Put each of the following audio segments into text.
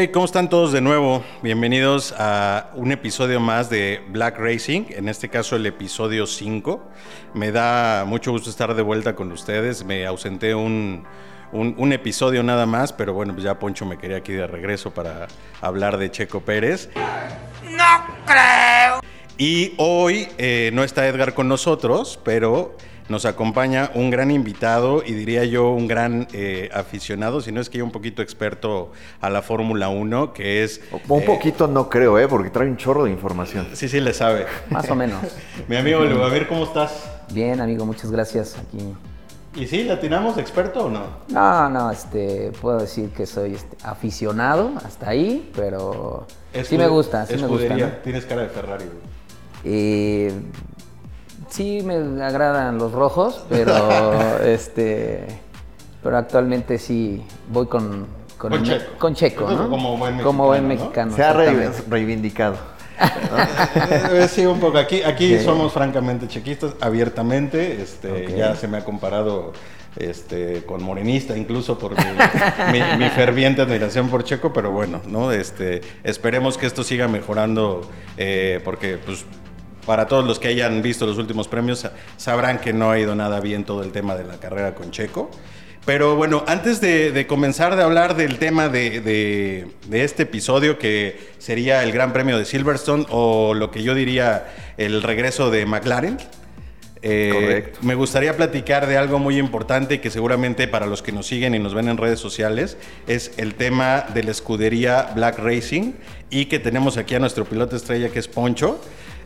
Hey, ¿cómo están todos de nuevo? Bienvenidos a un episodio más de Black Racing, en este caso el episodio 5. Me da mucho gusto estar de vuelta con ustedes. Me ausenté un, un, un episodio nada más, pero bueno, pues ya Poncho me quería aquí de regreso para hablar de Checo Pérez. No creo. Y hoy eh, no está Edgar con nosotros, pero nos acompaña un gran invitado y diría yo un gran eh, aficionado, si no es que yo un poquito experto a la Fórmula 1, que es... Un eh, poquito no creo, ¿eh? Porque trae un chorro de información. Sí, sí, le sabe. Más o menos. Mi amigo a ver cómo estás. Bien, amigo, muchas gracias. Aquí. ¿Y sí, latinamos experto o no? No, no, este, puedo decir que soy este, aficionado hasta ahí, pero sí me gusta, sí me gusta. Tienes cara de Ferrari. Eh, sí me agradan los rojos, pero este, pero actualmente sí voy con con, Con el me- Checo. con Checo, Entonces, ¿no? como buen Como buen mexicano, mexicano. Se ha reivindicado. Eh, sí, un poco. Aquí, aquí Sí. somos francamente chequistas, abiertamente. Este. Ya se me ha comparado este, con morenista, incluso por mi, mi- mi ferviente admiración por Checo, pero bueno, ¿no? Este, esperemos que esto siga mejorando, eh, porque pues para todos los que hayan visto los últimos premios, sa- sabrán que no ha ido nada bien todo el tema de la carrera con Checo. Pero bueno, antes de, de comenzar de hablar del tema de, de- de este episodio, que sería el Gran Premio de Silverstone o lo que yo diría el regreso de McLaren, eh, me gustaría platicar de algo muy importante que seguramente para los que nos siguen y nos ven en redes sociales es el tema de la escudería Black Racing y que tenemos aquí a nuestro piloto estrella que es Poncho.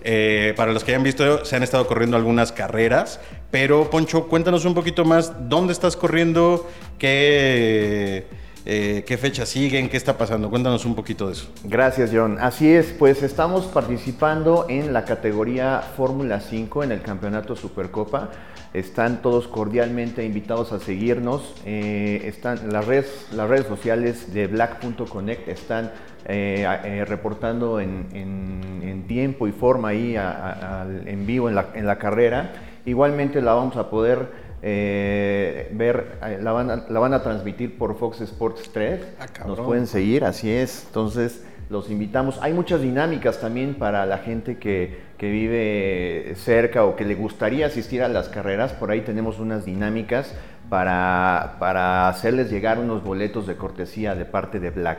Eh, para los que hayan visto, se han estado corriendo algunas carreras, pero Poncho, cuéntanos un poquito más, ¿dónde estás corriendo? ¿Qué, eh, fecha siguen? ¿Qué está pasando? Cuéntanos un poquito de eso. Gracias, John. Así es, pues estamos participando en la categoría Fórmula 5 en el Campeonato Supercopa. Están todos cordialmente invitados a seguirnos. Eh, están las redes, las redes sociales de Black.connect están eh, eh, reportando en, en- en tiempo y forma ahí a- a- al- en vivo en la, en la carrera. Igualmente la vamos a poder eh, ver, la van, a, la van a transmitir por Fox Sports 3. Ah. Nos pueden seguir, así es. Entonces, los invitamos. Hay muchas dinámicas también para la gente que, que vive cerca o que le gustaría asistir a las carreras. Por ahí tenemos unas dinámicas para, para hacerles llegar unos boletos de cortesía de parte de Black.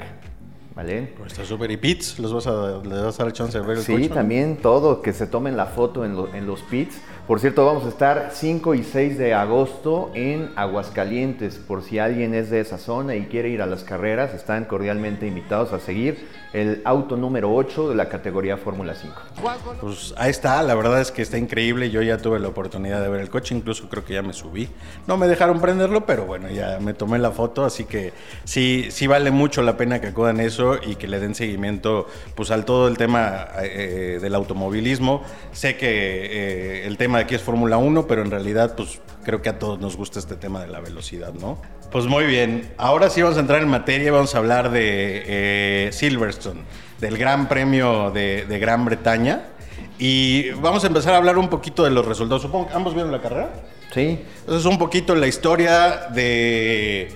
¿Vale? Pues está súper. ¿Y Pits? ¿Los vas a, ¿Les vas a dar chance de ver el Sí, coche, no? también todo, que se tomen la foto en, lo- en los pits. Por cierto, vamos a estar 5 y 6 de agosto en Aguascalientes. Por si alguien es de esa zona y quiere ir a las carreras, están cordialmente invitados a seguir el auto número 8 de la categoría Fórmula 5. Pues ahí está, la verdad es que está increíble. Yo ya tuve la oportunidad de ver el coche, incluso creo que ya me subí. No me dejaron prenderlo, pero bueno, ya me tomé la foto, así que sí, sí vale mucho la pena que acudan eso y que le den seguimiento pues al todo el tema eh, del automovilismo. Sé que eh, el tema de aquí es Fórmula 1, pero en realidad pues creo que a todos nos gusta este tema de la velocidad, ¿no? Pues muy bien, ahora sí vamos a entrar en materia, vamos a hablar de eh, Silverstone, del Gran Premio de, de Gran Bretaña. Y vamos a empezar a hablar un poquito de los resultados. Supongo que ambos vieron la carrera. ¿Sí? Entonces, un poquito la historia de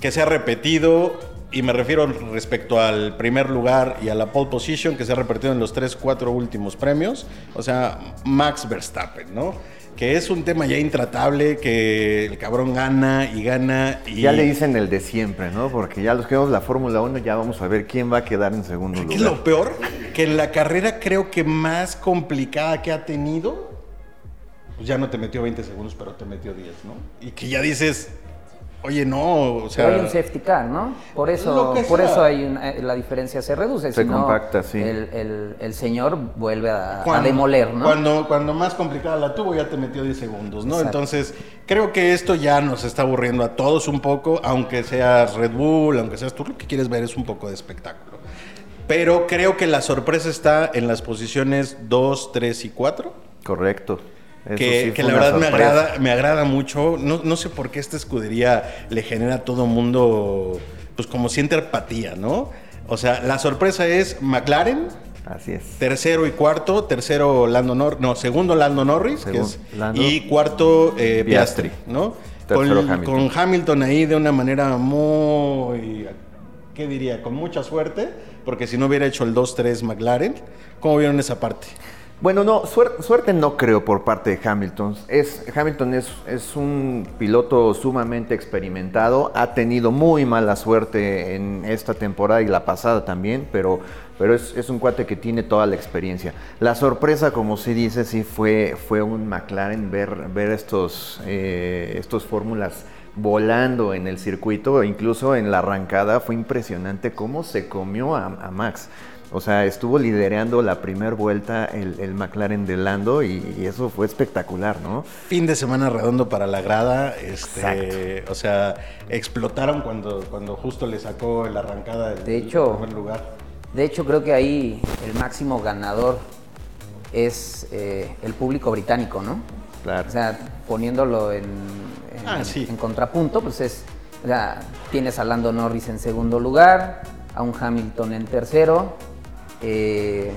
que se ha repetido, y me refiero respecto al primer lugar y a la pole position que se ha repetido en los tres, cuatro últimos premios. O sea, Max Verstappen, ¿no? Que es un tema ya intratable, que el cabrón gana y gana. Y Ya le dicen el de siempre, ¿no? Porque ya los que vemos la Fórmula 1 ya vamos a ver quién va a quedar en segundo ¿Qué es lugar. lo peor? Que en la carrera creo que más complicada que ha tenido, pues ya no te metió 20 segundos, pero te metió 10, ¿no? Y que ya dices, oye, no, o sea... Pero hay un safety car, ¿no? Por eso, por sea. eso hay una- eh, la diferencia se reduce. Se si no, compacta, sí. El, el- el señor vuelve a, a Cuando- demoler, ¿no? Cuando, cuando más complicada la tuvo, ya te metió 10 segundos, ¿no? Exacto. Entonces, creo que esto ya nos está aburriendo a todos un poco, aunque seas Red Bull, aunque seas tú, lo que quieres ver es un poco de espectáculo. Pero creo que la sorpresa está en las posiciones 2, 3 y 4. Correcto. Que, sí que fue la verdad me agrada, me agrada mucho. No, no sé por qué esta escudería le genera a todo mundo, pues como siente empatía, ¿no? O sea, la sorpresa es McLaren, Así es. tercero y cuarto, tercero Lando Norris, no, segundo Lando Norris, que es- Lando. y cuarto eh, Piastri. ¿no? Con, Hamilton. con Hamilton ahí de una manera muy ¿qué diría? Con mucha suerte, porque si no hubiera hecho el 2-3 McLaren, ¿cómo vieron esa parte? Bueno, no, suerte, no creo por parte de Hamilton. Es, Hamilton es, es, un piloto sumamente experimentado, ha tenido muy mala suerte en esta temporada y la pasada también, pero, pero es, es un cuate que tiene toda la experiencia. La sorpresa, como sí dice, sí fue, fue un McLaren ver, ver estos, eh, estos fórmulas volando en el circuito, incluso en la arrancada, fue impresionante cómo se comió a Max. O sea, estuvo liderando la primera vuelta el, McLaren de Lando y, eso fue espectacular, ¿no? Fin de semana redondo para la grada. Este, o sea, explotaron cuando, cuando justo le sacó la arrancada del, de hecho, primer lugar. De hecho, creo que ahí el máximo ganador es eh, el público británico, ¿no? Claro. O sea, poniéndolo en, ah, en contrapunto, pues es. O sea, tienes a Lando Norris en segundo lugar, a un Hamilton en tercero, eh,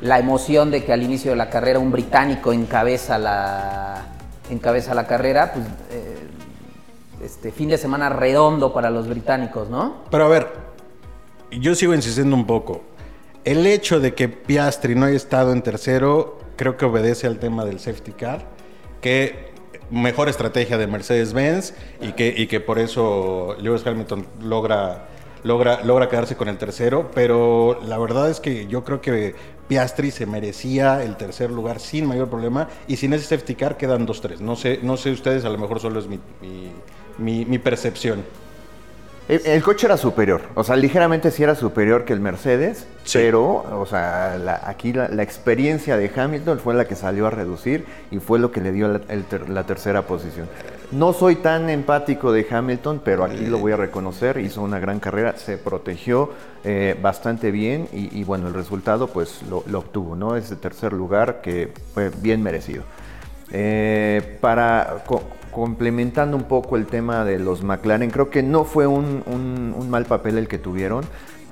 la emoción de que al inicio de la carrera un británico encabeza la, encabeza la carrera, pues eh, este fin de semana redondo para los británicos, ¿no? Pero a ver, yo sigo insistiendo un poco. El hecho de que Piastri no haya estado en tercero, creo que obedece al tema del safety car, que mejor estrategia de Mercedes-Benz y que, y que por eso Lewis Hamilton logra logra, logra quedarse con el tercero, pero la verdad es que yo creo que Piastri se merecía el tercer lugar sin mayor problema y sin ese safety car quedan 2-3. No sé, no sé ustedes, a lo mejor solo es mi, mi, mi percepción. El, coche era superior, o sea, ligeramente sí era superior que el Mercedes, pero, o sea, aquí la, experiencia de Hamilton fue la que salió a reducir y fue lo que le dio la, tercera posición. No soy tan empático de Hamilton, pero aquí lo voy a reconocer, hizo una gran carrera, se protegió eh, bastante bien y, bueno, el resultado pues lo, obtuvo, ¿no? Ese tercer lugar que fue bien merecido. Eh, para complementando un poco el tema de los McLaren, creo que no fue un, mal papel el que tuvieron.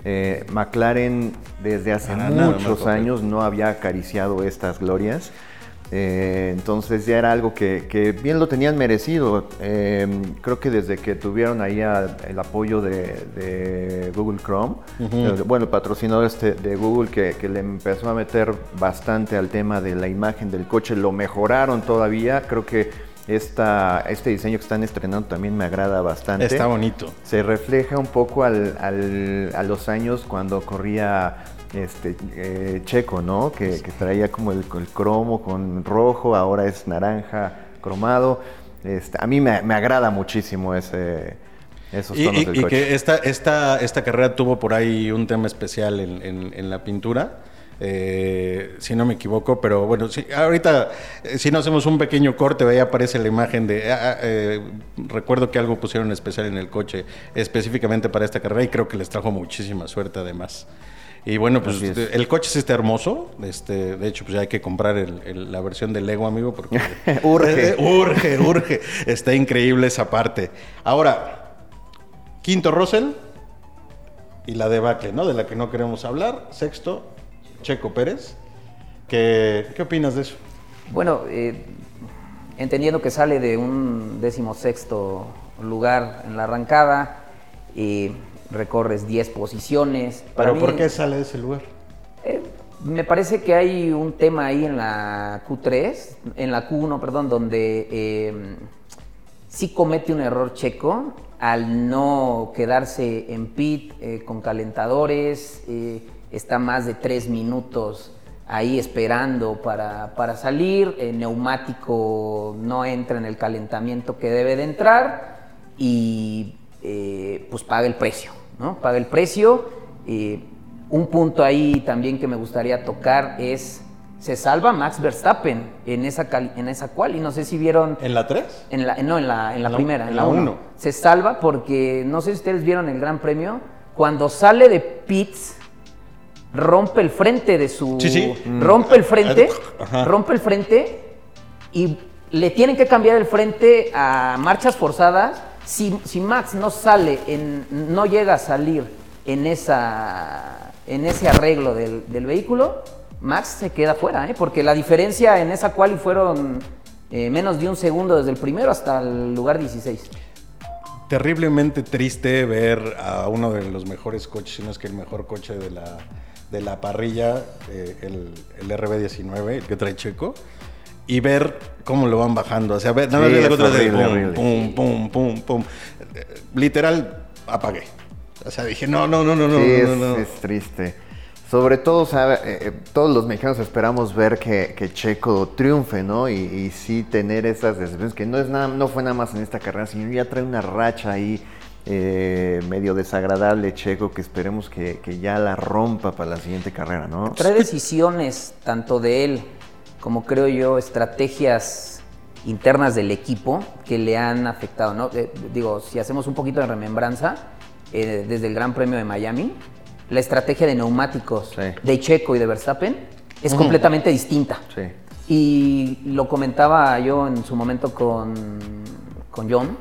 Eh, McLaren desde hace muchos años no había acariciado estas glorias. Eh, entonces ya era algo que, bien lo tenían merecido. Eh, creo que desde que tuvieron ahí el apoyo de, Google Chrome, bueno, el patrocinador este de Google que, que, le empezó a meter bastante al tema de la imagen del coche, lo mejoraron todavía. Creo que esta, este diseño que están estrenando también me agrada bastante. Está bonito. Se refleja un poco al, a los años cuando corría este, eh, Checo, ¿no? Que, traía como el, cromo con rojo, ahora es naranja cromado. Este, a mí me, agrada muchísimo ese, esos tonos y, y que esta, esta, esta carrera tuvo por ahí un tema especial en, en la pintura eh, si no me equivoco, pero bueno, si, ahorita eh, si no hacemos un pequeño corte, ahí aparece la imagen de, ah, ah, eh, recuerdo que algo pusieron especial en el coche, específicamente para esta carrera y creo que les trajo muchísima suerte además. Y bueno, pues el coche sí está hermoso. Este, de hecho, pues ya hay que comprar la versión del Lego, amigo, porque urge. urge, urge. Está increíble esa parte. Ahora, quinto Russell y la debacle, ¿no? De la que no queremos hablar. Sexto, Checo Pérez. ¿Qué, qué opinas de eso? Bueno, eh, entendiendo que sale de un decimosexto lugar en la arrancada y recorres 10 posiciones. ¿Pero por qué sale de ese lugar? Eh, me parece que hay un tema ahí en la Q3, en la Q1, perdón, donde eh, sí comete un error checo al no quedarse en pit con calentadores está más de tres minutos ahí esperando para, salir, el neumático no entra en el calentamiento que debe de entrar y eh, pues paga el precio, ¿no? Paga el precio. Eh, un punto ahí también que me gustaría tocar es, se salva Max Verstappen en esa, en esa cual y no sé si vieron... ¿En la 3? En la, no, en la, en la primera, en la 1. Se salva porque, no sé si ustedes vieron el Gran Premio, cuando sale de pits rompe el frente de su. Rompe el frente. Rompe el frente y le tienen que cambiar el frente a marchas forzadas. Si, Max no sale, en, no llega a salir en, esa, en ese arreglo del, vehículo, Max se queda fuera, ¿eh? porque la diferencia en esa quali fueron eh, menos de un segundo desde el primero hasta el lugar 16. terriblemente triste ver a uno de los mejores coches, si no es que el mejor coche de la, de la parrilla, eh, el, el RB19, el que trae Checo, y ver cómo lo van bajando. O sea, ver, nada más Sí, ver la es otra pum, pum, pum, pum, pum. Literal, apagué. O sea, dije, no, no, no, no, no, Sí, no, es, no, no. es triste. Sobre todo, sabe, eh, eh, todos los mexicanos esperamos ver que, que Checo triunfe, ¿no? Y, y sí tener esas decepciones, que no, es nada, no fue nada más en esta carrera, sino ya trae una racha ahí eh, medio desagradable Checo, que esperemos que, que ya la rompa para la siguiente carrera, ¿no? Trae decisiones, tanto de él como creo yo, estrategias internas del equipo que le han afectado, ¿no? Eh, digo, si hacemos un poquito de remembranza, eh, desde el Gran Premio de Miami, la estrategia de neumáticos Sí. de Checo y de Verstappen es completamente distinta. Sí. Y lo comentaba yo en su momento con, con John.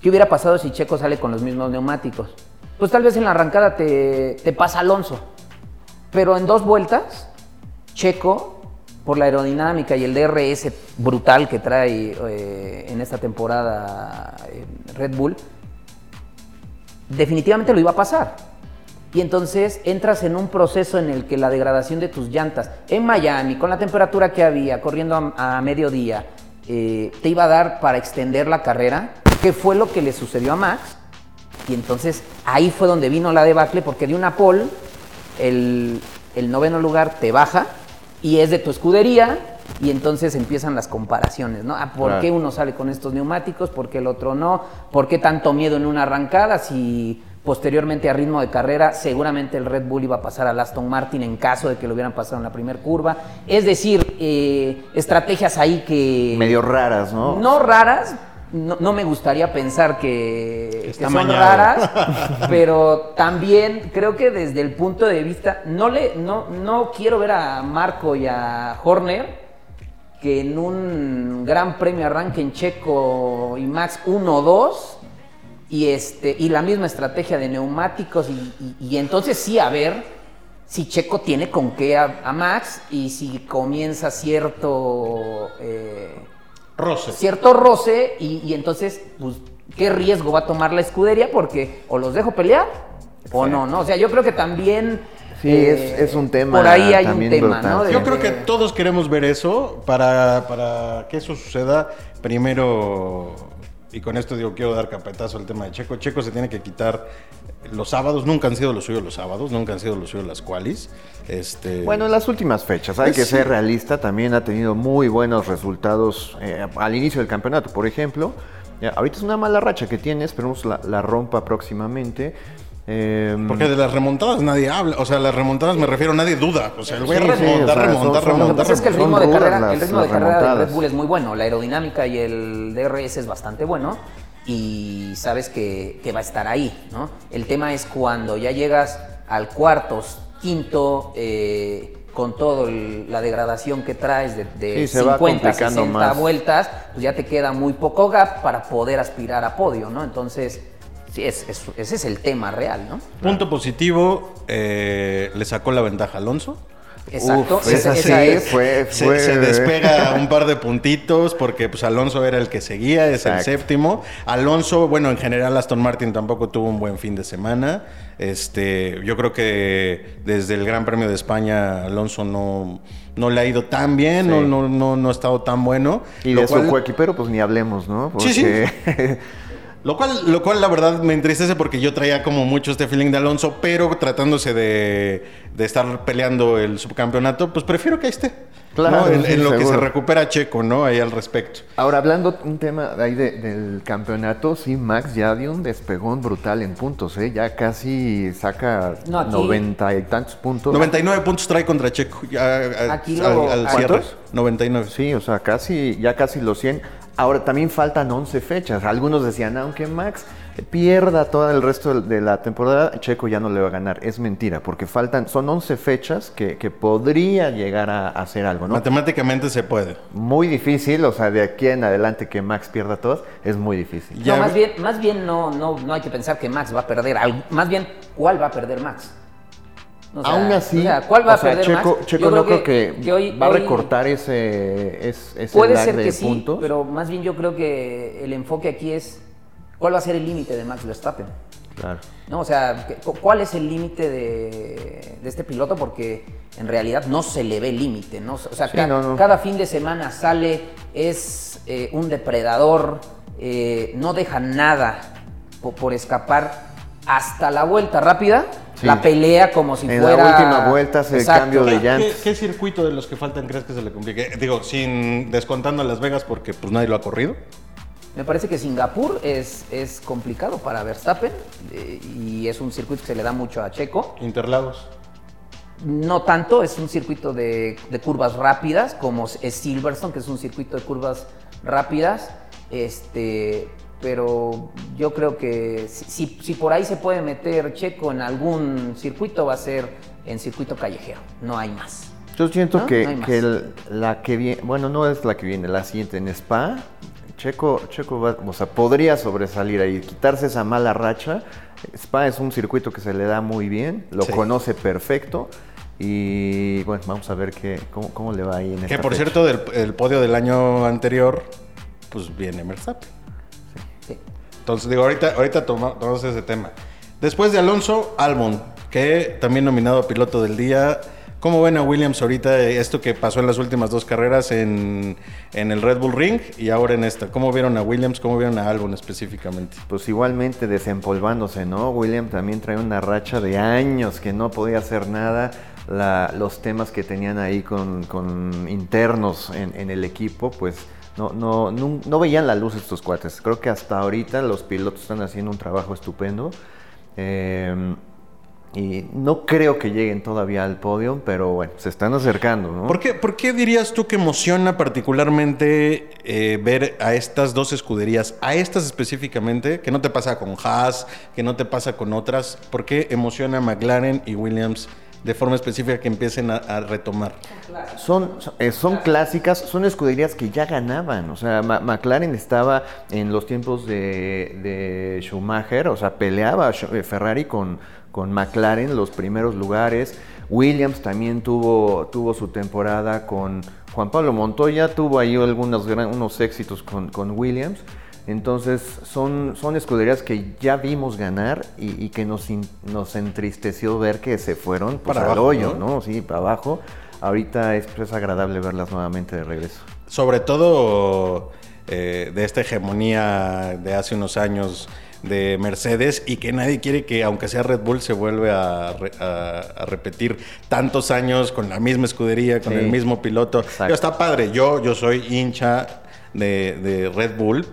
¿Qué hubiera pasado si Checo sale con los mismos neumáticos? Pues tal vez en la arrancada te, te pasa Alonso. Pero en dos vueltas, Checo, por la aerodinámica y el DRS brutal que trae eh, en esta temporada eh, Red Bull, definitivamente lo iba a pasar. Y entonces entras en un proceso en el que la degradación de tus llantas en Miami, con la temperatura que había, corriendo a, mediodía, eh, te iba a dar para extender la carrera, que fue lo que le sucedió a Max. Y entonces ahí fue donde vino la debacle, porque de una pole, el noveno lugar te baja y es de tu escudería. Y entonces empiezan las comparaciones, ¿no? Ah, ¿Por Claro. qué uno sale con estos neumáticos? ¿Por qué el otro no? ¿Por qué tanto miedo en una arrancada? Si posteriormente a ritmo de carrera seguramente el Red Bull iba a pasar al Aston Martin en caso de que lo hubieran pasado en la primera curva. Es decir, eh, estrategias ahí que... Medio raras, ¿no? No raras, no, no me gustaría pensar que, que son mañado. raras, pero también creo que desde el punto de vista, no, le, no, no quiero ver a Marco y a Horner que en un gran premio arranquen Checo y Max 1-2 y, este, y la misma estrategia de neumáticos y, y- y entonces sí a ver si Checo tiene con qué a, a Max y si comienza cierto... eh, Roce. cierto roce y, y entonces, pues, ¿qué riesgo va a tomar la escudería? Porque o los dejo pelear o no, ¿no? O sea, yo creo que también... Sí, eh, es- es un tema Por ahí hay un tema, brutal. ¿no? De- Yo creo que todos queremos ver eso para, para que eso suceda. Primero, y con esto digo, quiero dar capetazo al tema de Checo. Checo se tiene que quitar los sábados, nunca han sido los suyos los sábados, nunca han sido los suyos las qualis. Este, Bueno, en las últimas fechas, hay que ser realista, también ha tenido muy buenos resultados eh, al inicio del campeonato, por ejemplo. Ya, ahorita es una mala racha que tiene, esperemos la, la rompa próximamente. Eh, Porque de las remontadas nadie habla. O sea, las remontadas me refiero, nadie duda. O sea, el güey Sí, sí, remonta, o sea, remonta, son- son- Lo que remonta, pasa es que el ritmo de carrera, las- el ritmo de carrera. Red Bull es muy bueno, la aerodinámica y el DRS es bastante bueno y sabes que, que va a estar ahí, ¿no? El tema es cuando ya llegas al cuarto, quinto, eh, con toda la degradación que traes de, de Sí, se va 50, complicando 60 más. vueltas, pues ya te queda muy poco gap para poder aspirar a podio, ¿no? Entonces, sí, es, es- ese es el tema real, ¿no? Punto positivo, eh, le sacó la ventaja a Alonso. Exacto, Uf, esa sí es. fue, Se, fue- se despega un par de puntitos porque pues Alonso era el que seguía, es el séptimo. Alonso, bueno, en general Aston Martin tampoco tuvo un buen fin de semana. Este, yo creo que desde el Gran Premio de España Alonso no, no le ha ido tan bien, Sí. no, no, no, no ha estado tan bueno. Y lo de cual- su coequipero, pues ni hablemos, ¿no? Sí, sí. Lo cual, lo cual la verdad me entristece porque yo traía como mucho este feeling de Alonso, pero tratándose de, de estar peleando el subcampeonato, pues prefiero que esté. Claro, ¿no? En, sí, en lo que se recupera Checo, ¿no? Ahí al respecto. Ahora, hablando un tema ahí de- del campeonato, sí, Max ya dio un despegón brutal en puntos, ¿eh? Ya casi saca noventa y tantos puntos. 99 puntos trae contra Checo. Ya, a- Aquí al, lo- al ¿Cuántos? cierre. 99. Sí, o sea, casi, ya casi los 100. Ahora, también faltan 11 fechas. Algunos decían, aunque Max pierda todo el resto de la temporada, Checo ya no le va a ganar. Es mentira, porque faltan, son 11 fechas que, que podría llegar a, a hacer algo, ¿no? Matemáticamente se puede. Muy difícil, o sea, de aquí en adelante que Max pierda todas, es muy difícil. Ya- No, más bien, más bien no, no, no hay que pensar que Max va a perder. algo. Más bien, ¿cuál va a perder Max? O sea, Aún así, o sea, ¿cuál va o sea, a perder Checo, Max? Checo Yo no creo que, que hoy- va a hoy recortar ese, es- ese Puede lag ser de que sí, puntos. pero más bien yo creo que el enfoque aquí es ¿cuál va a ser el límite de Max Verstappen? Claro. ¿no? O sea, ¿qué- cu- ¿cuál es el límite de, de este piloto? Porque en realidad no se le ve límite, ¿no? O sea, Sí, ca- no, no. cada fin de semana sale, es eh, un depredador, eh, no deja nada po- por, escapar hasta la vuelta rápida, Sí. la pelea como si En fuera... la última vuelta hace el Exacto. cambio de ¿Qué, llantas. qué circuito de los que faltan crees que se le complique? Digo, sin descontando Las Vegas porque pues nadie lo ha corrido. Me parece que Singapur es, es complicado para Verstappen eh, y es un circuito que se le da mucho a Checo. Interlagos. No tanto, es un circuito de, de curvas rápidas, como es Silverstone, que es un circuito de curvas rápidas. Este, pero yo creo que si, si- por ahí se puede meter Checo en algún circuito, va a ser en circuito callejero, no hay más. Yo siento ¿No? que, No que el- la que viene, bueno, no es la que viene, la siguiente en Spa, Checo, Checo va- o sea, podría sobresalir ahí, quitarse esa mala racha. Spa es un circuito que se le da muy bien, lo Sí. conoce perfecto y bueno, vamos a ver qué, cómo, cómo le va ahí en Que esta por fecha. cierto, del el podio del año anterior, pues viene Verstappen. Sí. Entonces, digo, ahorita, ahorita toma- tomamos ese tema. Después de Alonso, Albon, que también nominado a piloto del día. ¿Cómo ven a Williams ahorita eh, esto que pasó en las últimas dos carreras en, en el Red Bull Ring y ahora en esta? ¿Cómo vieron a Williams? ¿Cómo vieron a Albon específicamente? Pues igualmente desempolvándose, ¿no? William también trae una racha de años que no podía hacer nada. Los temas que tenían ahí con, con internos en, en el equipo, pues no, no, no, veían la luz estos cuates. Creo que hasta ahorita los pilotos están haciendo un trabajo estupendo. Eh, y no creo que lleguen todavía al podio, pero bueno, se están acercando, ¿no? ¿Por qué, por qué dirías tú que emociona particularmente eh, ver a estas dos escuderías, a estas específicamente, que no te pasa con Haas, que no te pasa con otras? ¿Por qué emociona a McLaren y Williams de forma específica que empiecen a, a retomar? Son, son, eh, son clásicas, son escuderías que ya ganaban. O sea, Ma- McLaren estaba en los tiempos de, de Schumacher, o sea, peleaba eh, Ferrari con, con McLaren los primeros lugares. Williams también tuvo, tuvo su temporada con Juan Pablo Montoya, tuvo ahí algunos gran- unos éxitos con, con Williams. Entonces son, son escuderías que ya vimos ganar y, y que nos, in- nos entristeció ver que se fueron pues, Para al abajo, hoyo, ¿no? ¿no? Sí, para abajo. Ahorita es, pues, agradable verlas nuevamente de regreso. Sobre todo eh, de esta hegemonía de hace unos años de Mercedes y que nadie quiere que, aunque sea Red Bull, se vuelve a, re- a- a repetir tantos años con la misma escudería, con Sí. el mismo piloto. Exacto. Está padre, yo, yo soy hincha de, de Red Bull.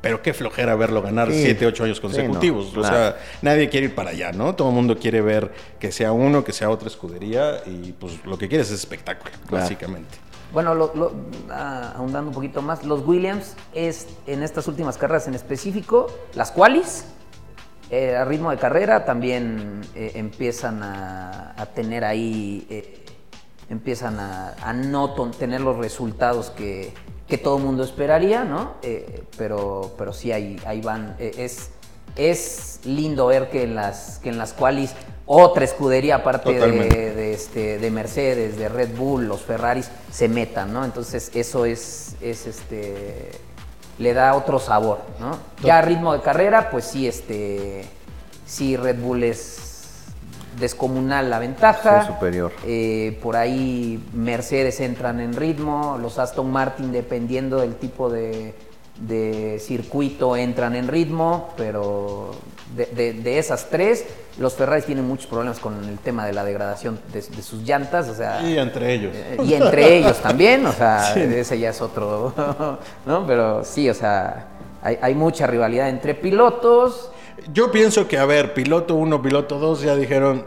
Pero qué flojera verlo ganar Sí. 7, 8 años Sí, no, consecutivos. O claro. sea, nadie quiere ir para allá, ¿no? Todo el mundo quiere ver que sea uno, que sea otra escudería y pues lo que quieres es espectáculo, Claro. básicamente. Bueno, lo- ah, ahondando un poquito más, los Williams es en estas últimas carreras en específico, las qualis, eh, a ritmo de carrera también eh, empiezan a, tener ahí, eh, empiezan a, no tener los resultados que, que todo mundo esperaría, ¿no? Pero, pero sí ahí, ahí van. Es, es lindo ver que en las, que en las qualis otra escudería aparte de, de, este, de Mercedes, de Red Bull, los Ferraris, se metan, ¿no? Entonces eso es, es este, le da otro sabor, ¿no? Ya a ritmo de carrera, pues sí, este, sí Red Bull es descomunal la ventaja. Sí, superior. Eh, por ahí Mercedes entran en ritmo, los Aston Martin dependiendo del tipo de, de circuito entran en ritmo, pero de esas tres, los Ferrari tienen muchos problemas con el tema de la degradación de, de sus llantas, o sea, Y entre ellos. eh, y entre ellos también, o sea, ese ya es otro, ¿no? Pero sí, o sea, hay, hay mucha rivalidad entre pilotos. Yo pienso que, a ver, piloto 1, piloto 2 ya dijeron,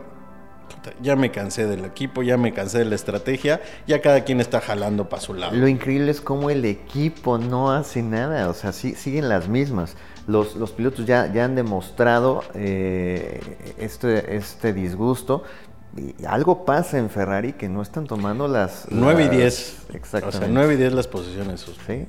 "Puta, ya me cansé del equipo, ya me cansé de la estrategia, ya cada quien está jalando para su lado. Lo increíble es cómo el equipo no hace nada, o sea, sí- siguen las mismas. Los, los pilotos ya, ya han demostrado eh, este, este disgusto. Y algo pasa en Ferrari que no están tomando las... 9 y las- 10. Exactamente. O sea, 9 y 10 las posiciones. Sí.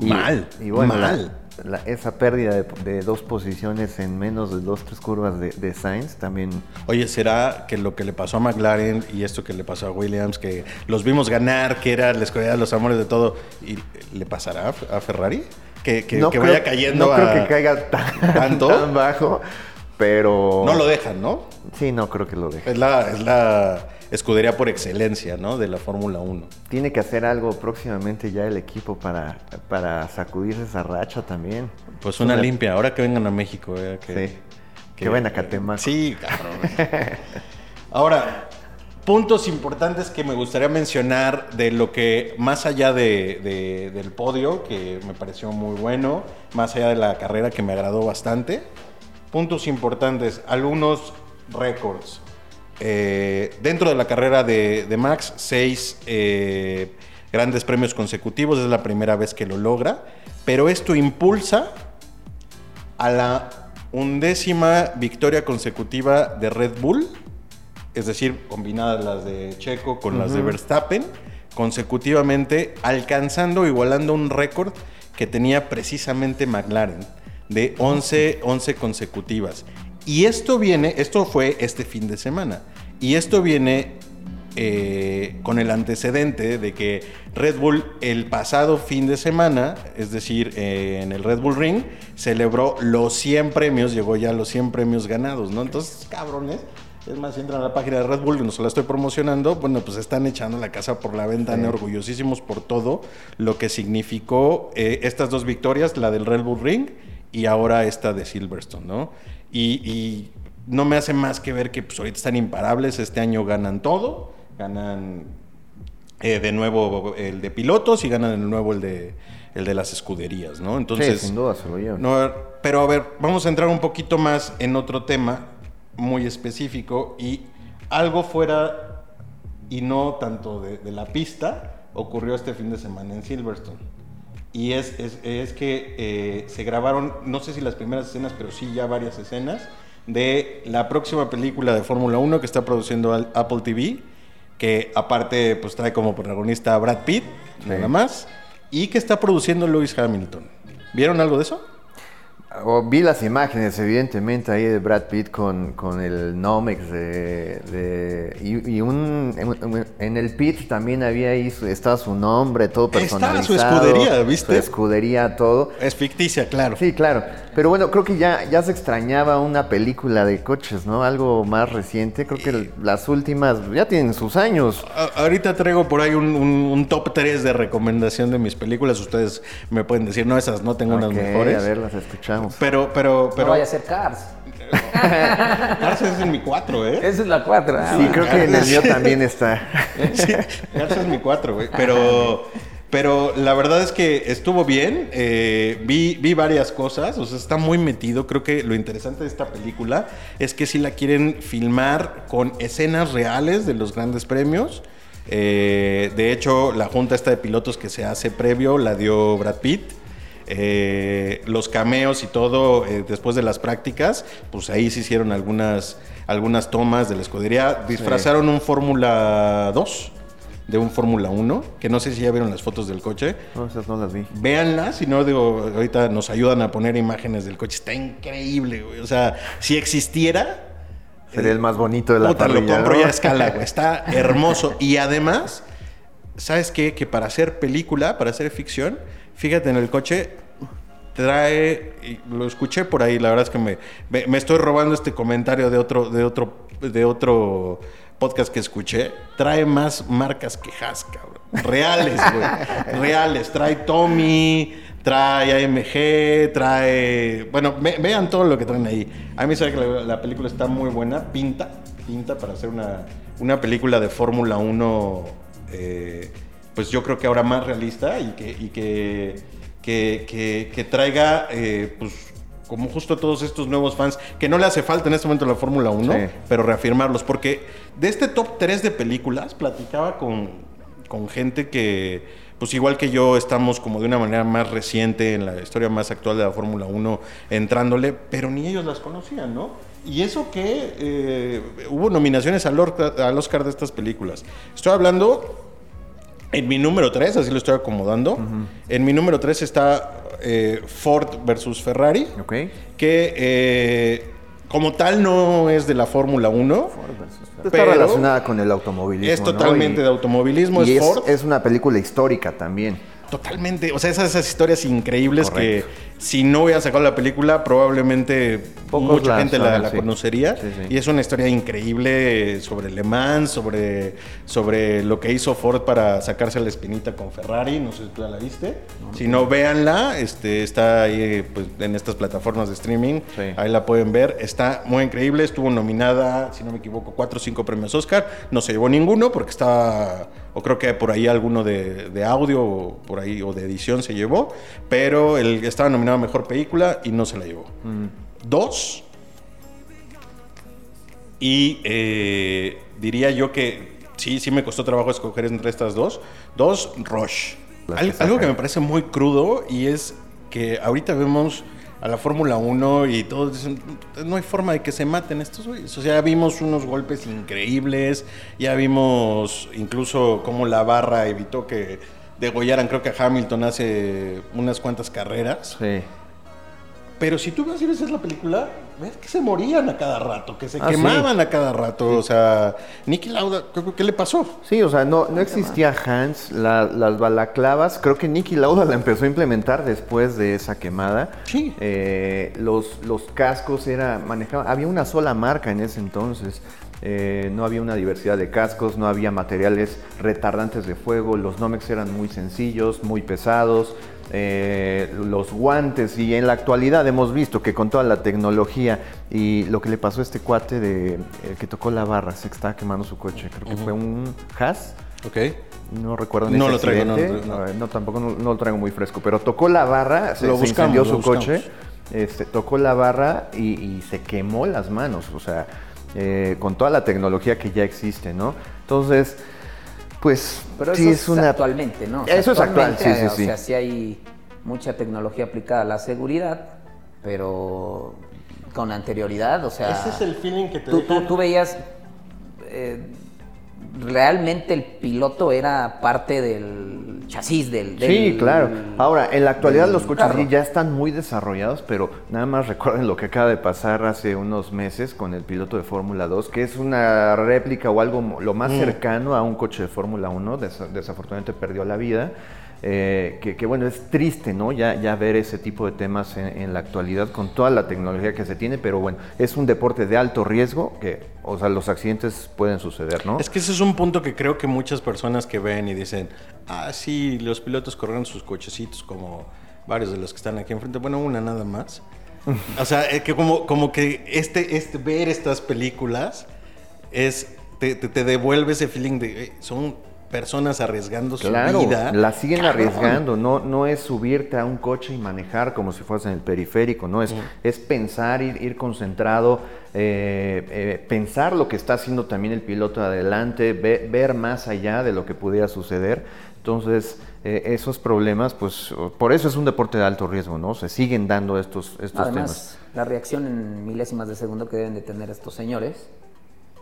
Y- mal, y bueno, mal. la- esa pérdida de, de dos posiciones en menos de dos, tres curvas de, de Sainz también. Oye, ¿será que lo que le pasó a McLaren y esto que le pasó a Williams, que los vimos ganar, que era la escuela de los amores de todo, y le pasará a Ferrari? Que, que- no que creo- vaya cayendo No a- creo que caiga tan, ¿Tanto? tan bajo, pero. No lo dejan, ¿no? Sí, no creo que lo deje. Es la, es la escudería por excelencia, ¿no? De la Fórmula 1. Tiene que hacer algo próximamente ya el equipo para, para sacudirse esa racha también. Pues una limpia, ahora que vengan a México, eh, que, Sí. Que vayan a Catemaco. Sí, cabrón. ahora, puntos importantes que me gustaría mencionar de lo que, más allá de, de- del podio, que me pareció muy bueno, más allá de la carrera que me agradó bastante. Puntos importantes, algunos récords. Eh, dentro de la carrera de, de Max, seis eh, grandes premios consecutivos, es la primera vez que lo logra, pero esto impulsa a la undécima victoria consecutiva de Red Bull, es decir, combinadas las de Checo con las de Verstappen, consecutivamente alcanzando o igualando un récord que tenía precisamente McLaren de 11, 11 consecutivas. Y esto viene, esto fue este fin de semana, y esto viene eh, con el antecedente de que Red Bull el pasado fin de semana, es decir, eh, en el Red Bull Ring, celebró los 100 premios, llegó ya a los 100 premios ganados, ¿no? Entonces, cabrones, es más, si entran a la página de Red Bull, que no se la estoy promocionando, bueno, pues están echando la casa por la ventana, orgullosísimos por todo lo que significó eh, estas dos victorias, la del Red Bull Ring y ahora esta de Silverstone, ¿no? Y, y no me hace más que ver que pues, ahorita están imparables, este año ganan todo, ganan eh, de nuevo el de pilotos y ganan de nuevo el de, el de las escuderías, ¿no? Entonces, sí, sin duda se lo llevan. no, pero a ver, vamos a entrar un poquito más en otro tema muy específico y algo fuera y no tanto de, de la pista ocurrió este fin de semana en Silverstone. Y es, es, es que eh, se grabaron, no sé si las primeras escenas, pero sí ya varias escenas de la próxima película de Fórmula 1 que está produciendo Apple TV, que aparte pues trae como protagonista a Brad Pitt, nada más, y que está produciendo Lewis Hamilton. ¿Vieron algo de eso? O vi las imágenes, evidentemente, ahí de Brad Pitt con, con el Nomex de, de- y, y un en, en el pit también había ahí su- estaba su nombre, todo Estaba su personalizado. escudería, ¿viste? Su escudería, todo. Es ficticia, claro. Sí, claro. Pero bueno, creo que ya, ya se extrañaba una película de coches, ¿no? Algo más reciente. Creo que las últimas ya tienen sus años. A- ahorita traigo por ahí un, un- un top 3 de recomendación de mis películas. Ustedes me pueden decir, no, esas no tengo unas mejores. A ver, las escuchamos. Pero, pero, No pero. vaya a ser Cars. Garza es en mi 4, ¿eh? Esa es la 4. Sí, creo que en el mío también está. Sí, Garza es mi 4, güey. Pero, pero la verdad es que estuvo bien. eh, vi, vi varias cosas. O sea, está muy metido. Creo que lo interesante de esta película es que si la quieren filmar con escenas reales de los grandes premios. Eh, de hecho, la junta esta de pilotos que se hace previo la dio Brad Pitt. Eh, los cameos y todo eh, después de las prácticas, pues ahí se hicieron algunas, algunas tomas de la escudería. Disfrazaron un Fórmula 2 de un Fórmula 1, que no sé si ya vieron las fotos del coche. No, esas no las vi. Véanlas, si no, digo, ahorita nos ayudan a poner imágenes del coche. Está increíble, güey. O sea, si existiera, Sería el más bonito de la Puta, lo compro ¿no? ya a escala, güey. Está hermoso. Y además, ¿sabes qué? Que para hacer película, para hacer ficción, fíjate en el coche, trae. y Lo escuché por ahí, la verdad es que me, me, me estoy robando este comentario de otro, de otro, de otro podcast que escuché. Trae más marcas que Haas, cabrón. Reales, güey. Reales. Trae Tommy, trae AMG, trae. Bueno, ve- vean todo lo que traen ahí. A mí sabe que la, la película está muy buena, pinta, pinta para hacer una, una película de Fórmula 1, eh, pues yo creo que ahora más realista y que, y que, que, que- que traiga, eh, pues como justo a todos estos nuevos fans, que no le hace falta en este momento la Fórmula 1, Sí. pero reafirmarlos, porque de este top 3 de películas platicaba con, con gente que, pues igual que yo, estamos como de una manera más reciente en la historia más actual de la Fórmula 1 entrándole, pero ni ellos las conocían, ¿no? Y eso que eh, hubo nominaciones al Oscar, al Oscar de estas películas. Estoy hablando En mi número 3, así lo estoy acomodando. En mi número 3 está eh, Ford versus Ferrari. Ok. Que eh, como tal no es de la Fórmula 1. Está relacionada con el automovilismo. Es ¿no? totalmente Y- de automovilismo, y es, Ford. es una película histórica también. Totalmente. O sea, esas, esas historias increíbles Correcto. que si no hubiera sacado la película, probablemente Pocos mucha gente la, saben, la sí. conocería. Sí, sí. Y es una historia increíble sobre Le Mans, sobre, sobre lo que hizo Ford para sacarse la espinita con Ferrari. No sé si tú la viste. si no, véanla. Este, está ahí pues, en estas plataformas de streaming. Ahí la pueden ver. Está muy increíble. Estuvo nominada, si no me equivoco, cuatro o cinco premios Oscar. No se llevó ninguno porque estaba, o creo que por ahí alguno de, de audio o por ahí o de edición se llevó. Pero el estaba nominado a mejor película y no se la llevó. Dos. Y eh, diría yo que sí, sí me costó trabajo escoger entre estas dos. Dos, Rush. Al- algo que me parece muy crudo y es que ahorita vemos a la Fórmula 1 y todos dicen, no hay forma de que se maten estos güeyes. O sea, ya vimos unos golpes increíbles, ya vimos incluso cómo la barra evitó que degollaran, creo que a Hamilton hace unas cuantas carreras. Sí. Pero si tú vas y ves la película, ves que se morían a cada rato, que se Ah, quemaban a cada rato. O sea, Nicky Lauda, ¿qué, qué le pasó? Sí, o sea, no, no existía Hans, la- las balaclavas, creo que Nicky Lauda la empezó a implementar después de esa quemada. Sí. Eh, los, los cascos era, manejaba, había una sola marca en ese entonces. Eh, no había una diversidad de cascos, no había materiales retardantes de fuego, los Nomex eran muy sencillos, muy pesados, eh, los guantes y en la actualidad hemos visto que con toda la tecnología y lo que le pasó a este cuate de eh, que tocó la barra, se estaba quemando su coche, creo que fue un Haas, Ok. no recuerdo No lo traigo, no, accidente, no. no, no, tampoco no, lo traigo muy fresco, pero tocó la barra, se, Lo se buscamos, incendió lo su coche, este, tocó la barra y, y se quemó las manos, o sea, eh, con toda la tecnología que ya existe, ¿no? Entonces, pues Pero sí eso es una... actualmente, ¿no? O sea, Eso es actual, actualmente, sí, sí, O sea, sí hay mucha tecnología aplicada a la seguridad, pero con anterioridad, o sea... Ese es el feeling que te tú, tú veías... eh, realmente el piloto era parte del chasis del... Sí, del- claro. Ahora, en la actualidad los coches carro. sí ya están muy desarrollados, pero nada más recuerden lo que acaba de pasar hace unos meses con el piloto de Fórmula 2, que es una réplica o algo lo más cercano a un coche de Fórmula 1. Desa- desafortunadamente perdió la vida. Eh, que, que, bueno, es triste, ¿no? Ya, ya ver ese tipo de temas en, en la actualidad con toda la tecnología que se tiene, pero bueno, es un deporte de alto riesgo que, o sea, los accidentes pueden suceder, ¿no? Es que ese es un punto que creo que muchas personas que ven y dicen, ah, sí, los pilotos corren sus cochecitos como varios de los que están aquí enfrente. Bueno, una nada más. o sea, eh, que como, como que este, este, ver estas películas es, te, te- te devuelve ese feeling de, eh, son personas arriesgando Claro, su vida. la siguen Cabrón. arriesgando, no, no es subirte a un coche y manejar como si fueras en el periférico, no es, es pensar, ir, ir concentrado, eh, eh, pensar lo que está haciendo también el piloto adelante, ve- ver más allá de lo que pudiera suceder. Entonces, eh, esos problemas, pues por eso es un deporte de alto riesgo, ¿no? Se siguen dando estos, estos temas. Además, la reacción en milésimas de segundo que deben de tener estos señores,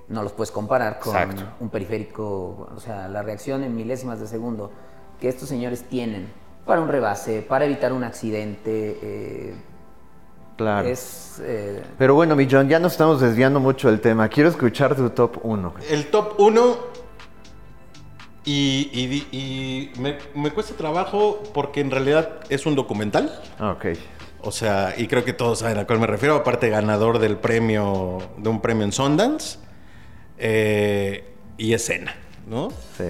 no los puedes comparar con Exacto. un periférico. O sea, la reacción en milésimas de segundo que estos señores tienen para un rebase, para evitar un accidente, eh, Claro. es... eh, Pero bueno, mi John, ya nos estamos desviando mucho del tema. Quiero escuchar tu top 1. El top 1 y, y di- y me, me cuesta trabajo porque en realidad es un documental. Ok. O sea, y creo que todos saben a cuál me refiero, aparte ganador del premio, de un premio en Sundance, eh, y escena, ¿no? Sí.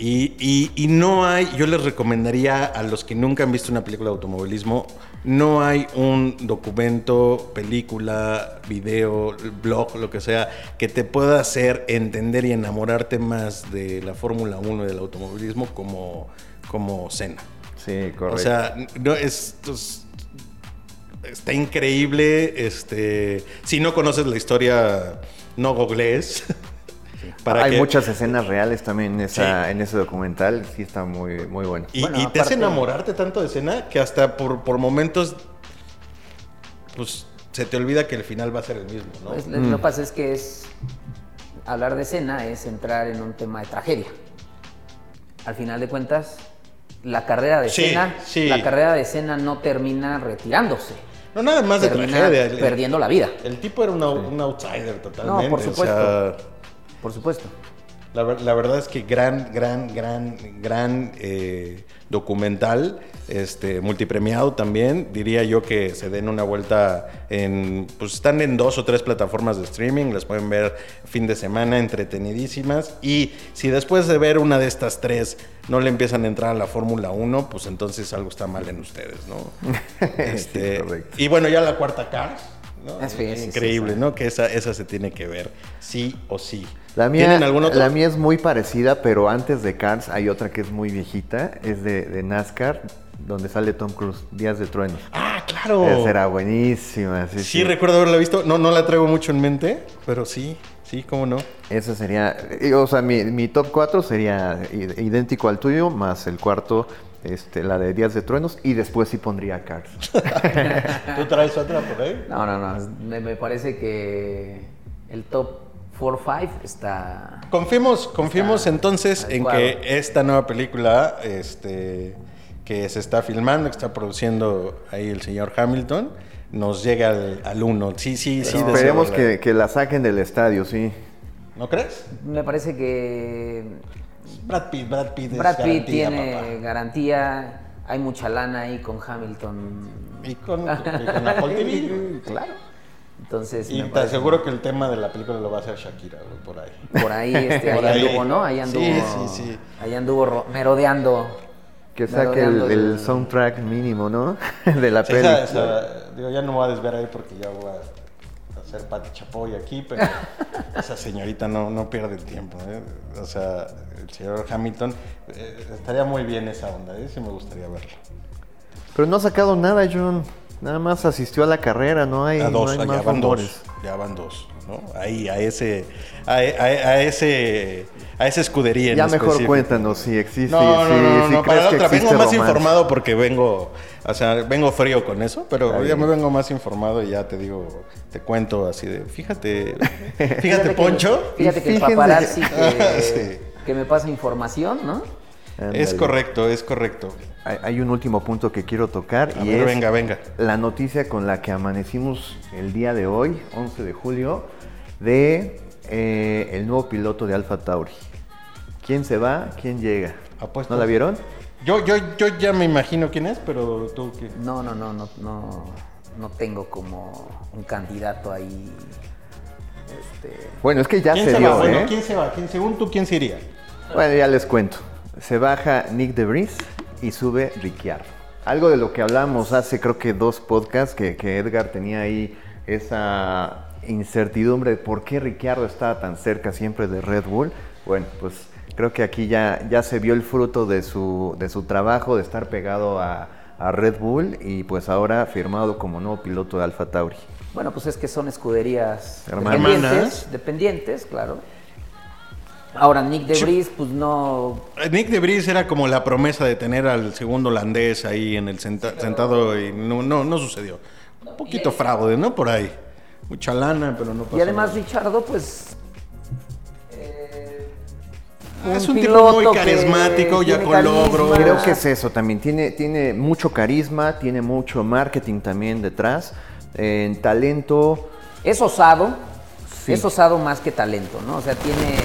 Y, y- y no hay, yo les recomendaría a los que nunca han visto una película de automovilismo, no hay un documento, película, video, blog, lo que sea, que te pueda hacer entender y enamorarte más de la Fórmula 1 y del automovilismo como, como Senna. Sí, correcto. O sea, no, es, es- está increíble. Este, si no conoces la historia, no googlees. Para Hay que- muchas escenas reales también en, esa, Sí. en ese documental. Sí, está muy, muy bueno. Y, Bueno, y te hace aparte- enamorarte tanto de escena que hasta por, por momentos, pues se te olvida que el final va a ser el mismo, ¿no? pues, Lo que pasa es que es... Hablar de escena es entrar en un tema de tragedia. al final de cuentas, la carrera de Sí, Senna, sí. la carrera de Senna no termina retirándose. No, nada más de tragedia. El- perdiendo la vida, El tipo era un, au- un outsider totalmente. No, por o supuesto. sea, por supuesto. la, la verdad es que gran, gran, gran, gran eh, documental, este, multipremiado también. Diría yo que se den una vuelta en, pues están en dos o tres plataformas de streaming, las pueden ver fin de semana, entretenidísimas. Y si después de ver una de estas tres no le empiezan a entrar a la Fórmula 1, pues entonces algo está mal en ustedes, ¿no? Este, correcto. y bueno, ya la cuarta Cars. ¿No? Ah, Increíble. ¿no? Que esa, esa se tiene que ver, sí o sí. La mía, la mía es muy parecida, pero antes de Cars hay otra que es muy viejita, es de, de NASCAR, donde sale Tom Cruise, Días de Truenos. Ah, claro. Esa era buenísima, sí, Sí, sí. recuerdo haberla visto. No, no la traigo mucho en mente, pero sí, sí, cómo no. Esa sería, o sea, mi, mi top 4 sería idéntico al tuyo, más el cuarto, este, la de Días de Truenos, y después sí pondría Cars. ¿Tú traes otra por ahí? No, no, no. Me, me parece que el top 4-5 está. Confiemos, confiemos Está entonces en que esta nueva película, este, que se está filmando, que está produciendo ahí el señor Hamilton, nos llega al, al uno. Sí, sí, sí. Esperemos que, que la saquen del estadio, sí. ¿No crees? Me parece que Brad Pitt, Brad Pitt es Brad Pitt garantía, tiene papá. garantía. Hay mucha lana ahí con Hamilton. Y con, y con Apple TV. Claro. Entonces, Y te aseguro que el tema de la película lo va a hacer Shakira, güey, por ahí. por ahí, este, Por ahí ahí. anduvo, ¿no? Ahí Sí, anduvo. sí, sí. Ahí anduvo ro- merodeando. Que saque el, Merodeando el el- soundtrack mínimo, ¿no? de la Sí, esa- digo, ya no me voy a desver ahí porque ya voy a hacer Pati Chapoy aquí, pero esa señorita no, no pierde el tiempo. ¿eh? O sea, el señor Hamilton, eh, estaría muy bien esa onda, ¿eh? sí me gustaría verlo. Pero no ha sacado nada, John. Nada más asistió a la carrera, no hay, a no dos, hay ya más van rumores. dos, ya van dos, ¿no? Ahí, a ese, a, a- a ese, a esa escudería en Ya mejor específico. cuéntanos si existe. No, no, si, no, no, si no, crees para la que otra. Vengo más informado porque vengo, o sea, vengo frío con eso, pero ya me vengo más informado y ya te digo, te cuento así de, fíjate, fíjate, que- Poncho. Fíjate que el paparazzi que, Sí. que me pasa información, ¿no? Es correcto, es correcto. Hay, hay un último punto que quiero tocar A y ver, es venga, venga. la noticia con la que amanecimos el día de hoy, 11 de julio, de eh, el nuevo piloto de Alfa Tauri. ¿Quién se va? ¿Quién llega? Apuestas. ¿No la vieron? Yo, yo, yo ya me imagino quién es, pero tú qué. No, no, no, no, no, no tengo como un candidato ahí. Este, Bueno, es que ya ¿Quién se, se, dio, va? Bueno, ¿eh? ¿quién se va? ¿Quién, según tú, ¿quién se iría? Bueno, ya les cuento. Se baja Nick DeVries y sube Ricciardo. Algo de lo que hablamos hace creo que dos podcasts, que, que Edgar tenía ahí esa incertidumbre de por qué Ricciardo estaba tan cerca siempre de Red Bull. Bueno, pues creo que aquí ya, ya se vio el fruto de su, de su trabajo, de estar pegado a, a Red Bull y pues ahora firmado como nuevo piloto de Alfa Tauri. bueno, pues es que son escuderías Hermanas. dependientes, dependientes, claro. Ahora, Nick de Vries, pues no. Nick de Vries era como la promesa de tener al segundo holandés ahí en el senta- sentado y no, no, no sucedió. Un poquito fraude, ¿no? Por ahí. Mucha lana, pero no pasó Y además, nada. Richardo, pues. Eh, es un un tipo piloto muy carismático, ya con carisma. logros. Creo que es eso también. Tiene, tiene mucho carisma, tiene mucho marketing también detrás. En talento. Es osado, Sí. es osado más que talento, ¿no? O sea, tiene,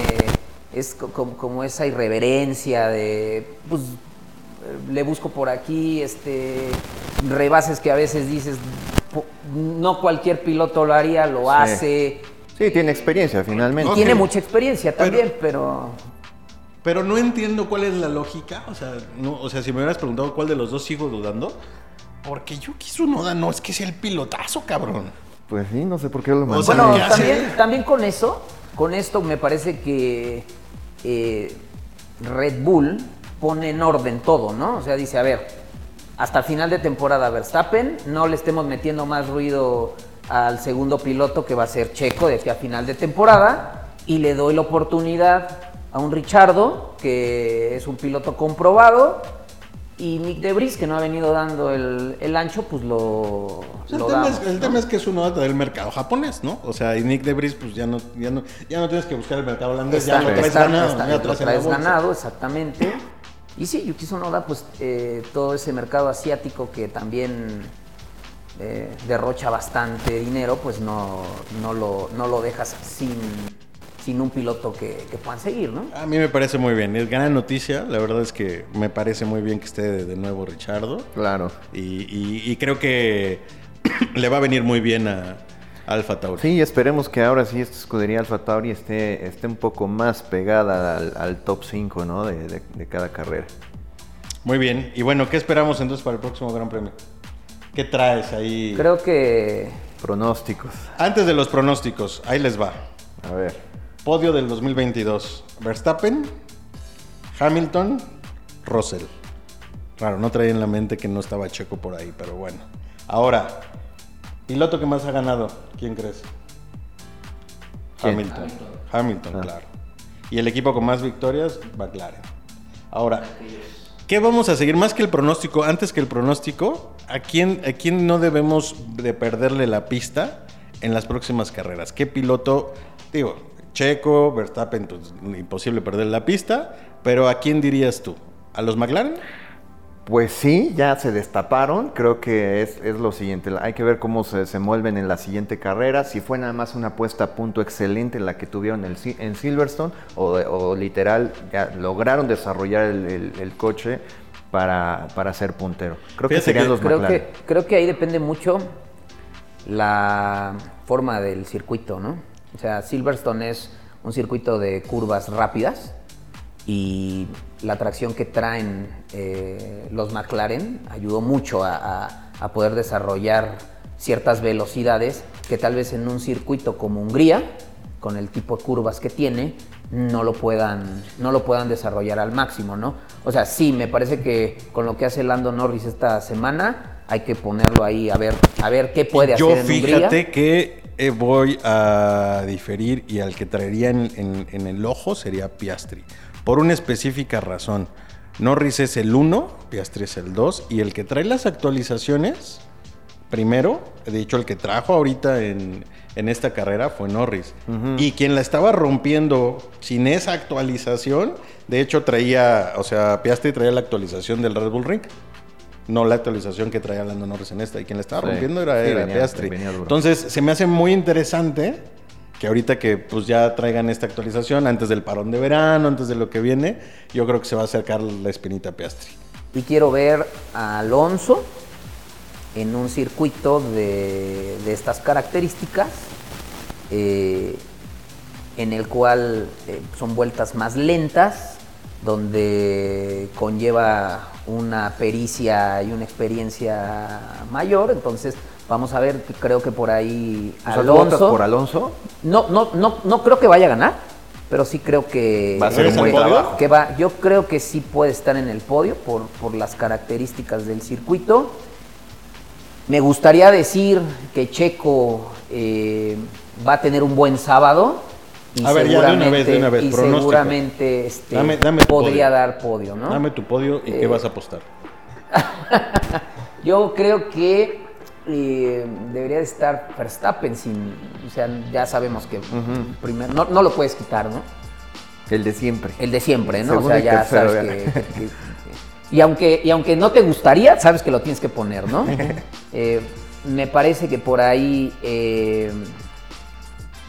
es co- como, como esa irreverencia de, pues, le busco por aquí, este, rebases que a veces dices, no cualquier piloto lo haría, lo hace. Sí, tiene experiencia finalmente. Tiene mucha experiencia también, pero... Pero no entiendo cuál es la lógica. O sea, no, o sea, si me hubieras preguntado cuál de los dos sigo dudando. Porque Yuki Tsunoda no es que sea el pilotazo, cabrón. Pues sí, no sé por qué lo mandó. Sea, Bueno, también, también con eso, con esto me parece que eh, Red Bull pone en orden todo, ¿no? O sea, dice, a ver, hasta el final de temporada Verstappen, no le estemos metiendo más ruido al segundo piloto que va a ser Checo de aquí a final de temporada y le doy la oportunidad a un Richardo, que es un piloto comprobado, y Nick Debris, que no ha venido dando el, el ancho, pues lo, El, lo tema, damos, es, el ¿no? tema es que es uno del mercado japonés, ¿no? O sea, y Nick Debris, pues ya no, ya no, ya no tienes que buscar el mercado holandés, ya lo traes está- ganado. está- ya lo traes ganado, exactamente. Y sí, Yuki Tsunoda, pues eh, todo ese mercado asiático que también eh, derrocha bastante dinero, pues no, no, lo, no lo dejas sin, sin un piloto que, que puedan seguir, ¿no? A mí me parece muy bien, es gran noticia, la verdad es que me parece muy bien que esté de, de nuevo Richardo Claro. y, y- y creo que le va a venir muy bien a Alfa Tauri. Sí, esperemos que ahora sí esta escudería Alfa Tauri esté, esté un poco más pegada al, al top 5 ¿no? de, de- de cada carrera. Muy bien, y bueno, ¿qué esperamos entonces para el próximo Gran Premio? ¿Qué traes ahí? Creo que Pronósticos. Antes de los pronósticos, ahí les va. A ver. Podio del 2022. Verstappen, Hamilton, Russell. Claro, no traía en la mente que no estaba Checo por ahí, pero bueno. Ahora, piloto que más ha ganado, ¿quién crees? ¿Quién? Hamilton. Hamilton, Ah. claro. Y el equipo con más victorias, McLaren. Ahora, ¿qué vamos a seguir? Más que el pronóstico, antes que el pronóstico, ¿a quién, a quién no debemos de perderle la pista en las próximas carreras? ¿Qué piloto? Digo, Checo, Verstappen, pues, imposible perder la pista, pero ¿a quién dirías tú? ¿A los McLaren? Pues sí, ya se destaparon. Creo que es, es lo siguiente. Hay que ver cómo se desenvuelven en la siguiente carrera. Si fue nada más una puesta a punto excelente la que tuvieron en Silverstone o, literal ya lograron desarrollar el, el- el coche para, para ser puntero. Creo que serían que los creo McLaren. que, creo que ahí depende mucho la forma del circuito, ¿no? O sea, Silverstone es un circuito de curvas rápidas y la tracción que traen eh, los McLaren ayudó mucho a, a- a poder desarrollar ciertas velocidades que tal vez en un circuito como Hungría, con el tipo de curvas que tiene, no lo puedan, no lo puedan desarrollar al máximo, ¿no? O sea, sí, me parece que con lo que hace Lando Norris esta semana hay que ponerlo ahí a ver, a ver qué puede Yo hacer en Hungría. fíjate que eh, voy a diferir y al que traería en, en- en el ojo sería Piastri. Por una específica razón. Norris es el 1, Piastri es el 2 y el que trae las actualizaciones, primero, de hecho el que trajo ahorita en, en esta carrera fue Norris. Y quien la estaba rompiendo sin esa actualización, de hecho traía, o sea, Piastri traía la actualización del Red Bull Ring. No la actualización que traía Lando Norris en esta. Y quien la estaba Sí. rompiendo era, Sí, era venía- Piastri. venía. Entonces, se me hace muy interesante que ahorita que pues ya traigan esta actualización antes del parón de verano, antes de lo que viene, yo creo que se va a acercar la espinita a Piastri. Y quiero ver a Alonso en un circuito de, de estas características, eh, en el cual eh, son vueltas más lentas, donde conlleva una pericia y una experiencia mayor. Entonces, vamos a ver, creo que por ahí O sea, ¿tú votas Alonso. por Alonso? No, no, no, no creo que vaya a ganar, pero sí creo que Va a ser un buen trabajo. que va. Yo creo que sí puede estar en el podio por, por las características del circuito. Me gustaría decir que Checo eh, va a tener un buen sábado. Y A ver, ya, de una vez, de una vez, y pronóstico. seguramente este, Dame- dame tu podría podio. dar podio, ¿no? Dame tu podio y qué Eh, vas a apostar. Yo creo que eh, debería de estar Verstappen sin, o sea, ya sabemos que primero, no, no lo puedes quitar, ¿no? El de siempre. El de siempre, ¿no? Segundo o sea, ya tercero, sabes ya. que, que- que- y aunque y aunque no te gustaría, sabes que lo tienes que poner, ¿no? Eh, me parece que por ahí eh,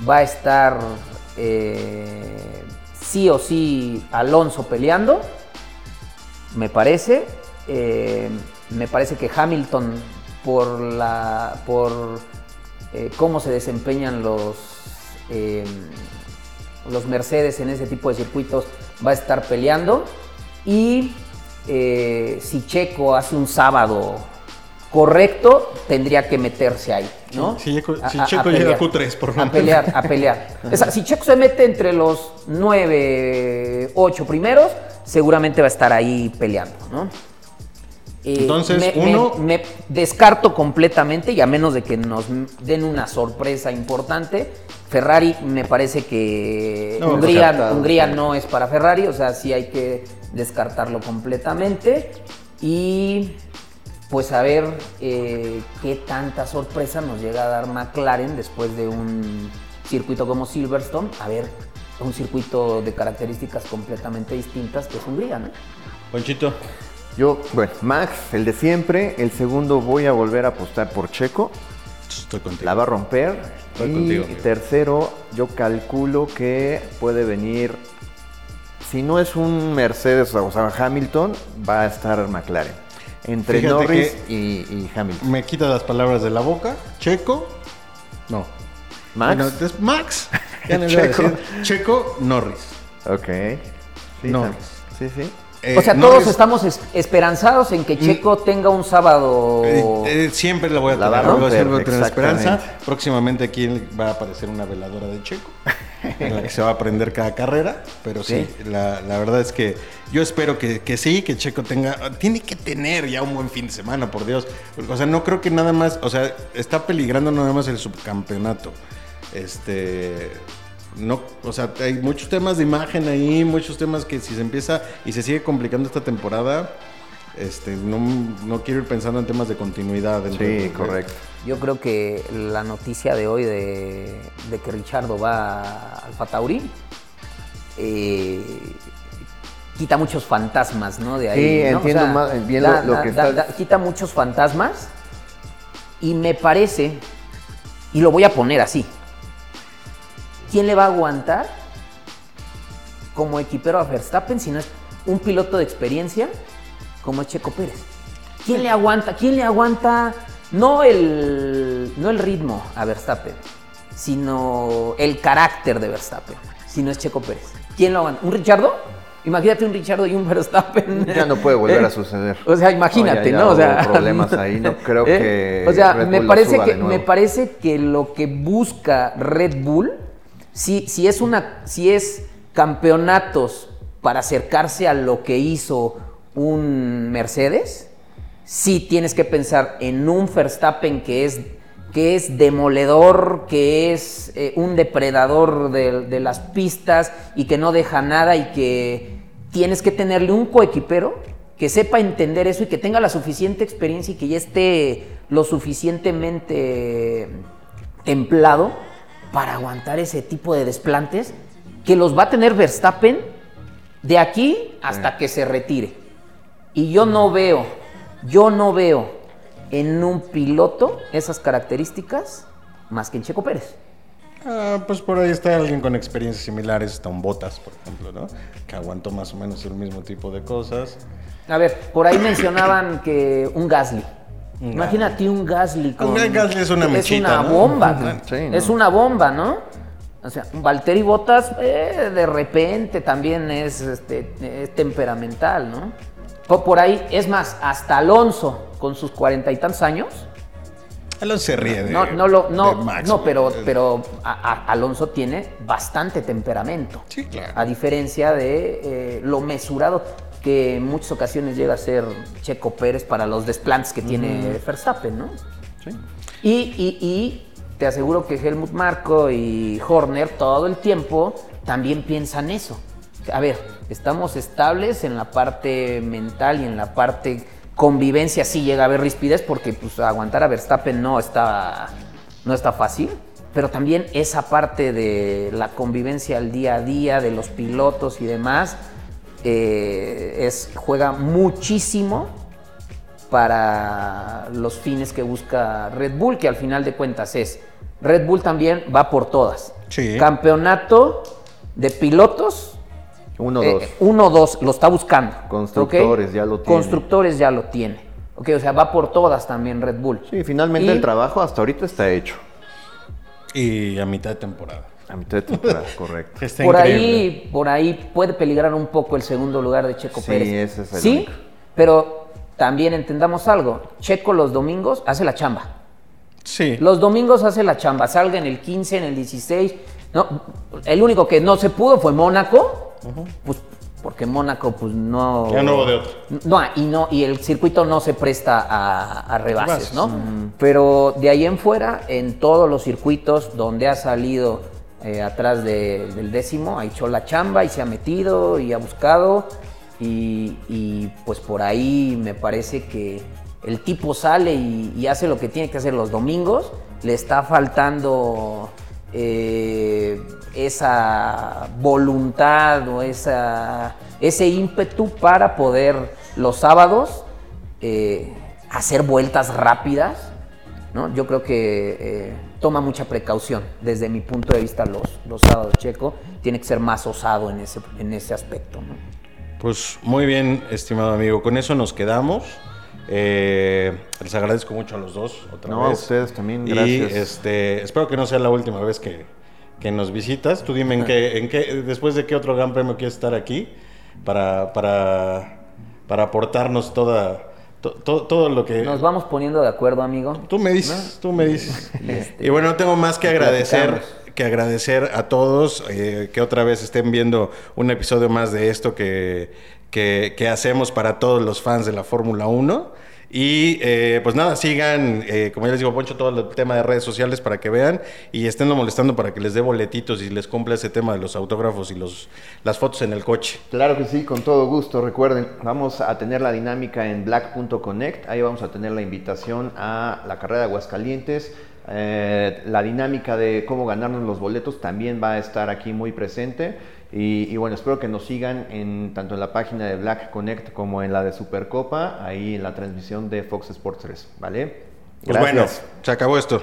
va a estar eh, sí o sí Alonso peleando, me parece. Eh, me parece que Hamilton por la por eh, cómo se desempeñan los los Mercedes en ese tipo de circuitos va a estar peleando y si Checo hace un sábado correcto tendría que meterse ahí, ¿no? Si Checo- A- Checo llega a pelear. Q3, por lo a pelear, a pelear. O sea, si Checo se mete entre los nueve, ocho primeros, seguramente va a estar ahí peleando, ¿no? Eh, Entonces, me, uno- me- me descarto completamente y a menos de que nos den una sorpresa importante. Ferrari me parece que No, Hungría, descartado. Hungría no es para Ferrari, o sea, sí hay que descartarlo completamente. Y pues a ver eh, qué tanta sorpresa nos llega a dar McLaren después de un circuito como Silverstone. A ver, un circuito de características completamente distintas que es Hungría, ¿no? Ponchito. Yo, bueno, Max, el de siempre. El segundo voy a volver a apostar por Checo. Estoy contigo. La va a romper. Estoy y contigo, amigo. tercero, yo calculo que puede venir. Si no es un Mercedes o sea, Hamilton, va a estar McLaren. Entre Fíjate Norris y, y Hamilton. Me quita las palabras de la boca. Checo. No. Max. Bueno, es Max. Ya no Checo. Norris. Ok. Sí, Norris. Sí, sí. Eh, o sea, Norris, todos estamos es- esperanzados en que Checo tenga un sábado. eh, eh, siempre la voy a tener, la voy a siempre tener esperanza. Próximamente aquí va a aparecer una veladora de Checo, en la que se va a aprender cada carrera. Pero sí, la, la verdad es que yo espero que, que sí, que Checo tenga, tiene que tener ya un buen fin de semana, por Dios. O sea, no creo que nada más, o sea, está peligrando nada más el subcampeonato. Este, no, o sea, hay muchos temas de imagen ahí, muchos temas que si se empieza y se sigue complicando esta temporada, este, no, no quiero ir pensando en temas de continuidad. Sí, de- correcto. Yo creo que la noticia de hoy de, de que Richardo va a Alfa Tauri eh, quita muchos fantasmas, ¿no? De ahí. Sí, ¿no? entiendo más bien lo- lo que estás- quita muchos fantasmas y me parece, y lo voy a poner así, ¿quién le va a aguantar como equipero a Verstappen si no es un piloto de experiencia como es Checo Pérez? ¿Quién le aguanta? ¿Quién le aguanta no el, no el ritmo a Verstappen, sino el carácter de Verstappen, si no es Checo Pérez? ¿Quién lo aguanta? ¿Un Richardo? Imagínate un Richardo y un Verstappen. Ya no puede volver a suceder. O sea, imagínate, ya- ¿no? ya O sea, hubo problemas ahí, no creo ¿eh? que O sea, Red me Bull parece que me parece que lo que busca Red Bull, si, si es una, si es campeonatos para acercarse a lo que hizo un Mercedes, sí tienes que pensar en un Verstappen que es que es demoledor, que es eh, un depredador de, de las pistas y que no deja nada y que tienes que tenerle un coequipero que sepa entender eso y que tenga la suficiente experiencia y que ya esté lo suficientemente templado para aguantar ese tipo de desplantes que los va a tener Verstappen de aquí hasta que se retire. Y yo no veo, yo no veo en un piloto esas características más que en Checo Pérez. Ah, pues por ahí está alguien con experiencias similares, está un Botas, por ejemplo, ¿no? Que aguantó más o menos el mismo tipo de cosas. A ver, por ahí mencionaban que un Gasly. Un Imagínate un Gasly con... Un Gasly es una mechita, Es una ¿no? bomba. Sí, ¿no? Es una bomba, ¿no? O sea, Valtteri Bottas eh, de repente también es, este, es temperamental, ¿no? Po- Por ahí, es más, hasta Alonso, con sus cuarenta y tantos años, Alonso se ríe de, no, no, lo, de no, Max, no, pero, pero a- a- Alonso tiene bastante temperamento. Sí, claro. A diferencia de eh, lo mesurado que en muchas ocasiones llega a ser Checo Pérez para los desplantes que tiene Verstappen, ¿no? Sí. Y, y- y te aseguro que Helmut Marco y Horner todo el tiempo también piensan eso. A ver, estamos estables en la parte mental y en la parte convivencia. Sí llega a haber rispidez porque pues, aguantar a Verstappen no está, no está fácil. Pero también esa parte de la convivencia al día a día, de los pilotos y demás, eh, es, juega muchísimo para los fines que busca Red Bull, que al final de cuentas es, Red Bull también va por todas. Sí. Campeonato de pilotos, Uno, eh, dos. uno, dos, lo está buscando. Constructores ya lo tiene. Constructores ya lo tiene. Ok, o sea, va por todas también Red Bull. Sí, finalmente Y- el trabajo hasta ahorita está hecho. Y a mitad de temporada. A mitad de temporada, correcto. Está por increíble. ahí, por ahí puede peligrar un poco el segundo lugar de Checo Sí, Pérez. ese es el sí, único. pero también entendamos algo. Checo los domingos hace la chamba. Sí. Los domingos hace la chamba, salga en el 15, en el 16. No, el único que no se pudo fue Mónaco, pues porque Mónaco pues no... Ya no hubo de otro. No, y, no, y el circuito no se presta a, a rebases, Rebases. ¿no? Pero de ahí en fuera, en todos los circuitos donde ha salido eh, atrás de- del décimo, ha hecho la chamba y se ha metido y ha buscado. Y, pues por ahí me parece que el tipo sale y, hace lo que tiene que hacer los domingos. Le está faltando eh, esa voluntad o esa, ese ímpetu para poder los sábados eh, hacer vueltas rápidas. ¿no? Yo creo que toma mucha precaución desde mi punto de vista los, los sábados checo. Tiene que ser más osado en ese, en ese aspecto. ¿no? Pues muy bien, estimado amigo. Con eso nos quedamos. Eh, les agradezco mucho a los dos otra No, a ustedes también, Y gracias. este, espero que no sea la última vez que, que nos visitas. Tú dime en qué, en qué, después de qué otro gran premio quieres estar aquí para, para, para aportarnos toda, to- to- todo lo que... Nos vamos poniendo de acuerdo, amigo. Tú me dices, tú me dices. Este, y bueno, no tengo más que agradecer, platicamos. que agradecer a todos eh, que otra vez estén viendo un episodio más de esto que, que, que hacemos para todos los fans de la Fórmula 1. Y eh, pues nada, sigan, eh, como ya les digo, Poncho, todo el tema de redes sociales para que vean y estén molestando para que les dé boletitos y les cumpla ese tema de los autógrafos y los, las fotos en el coche. Claro que sí, con todo gusto. Recuerden, vamos a tener la dinámica en black.connect. Ahí vamos a tener la invitación a la carrera de Aguascalientes. Eh, la dinámica de cómo ganarnos los boletos también va a estar aquí muy presente. Y, y bueno, espero que nos sigan en, tanto en la página de Black Connect como en la de Supercopa, ahí en la transmisión de Fox Sports 3. ¿Vale? Pues bueno, se acabó esto.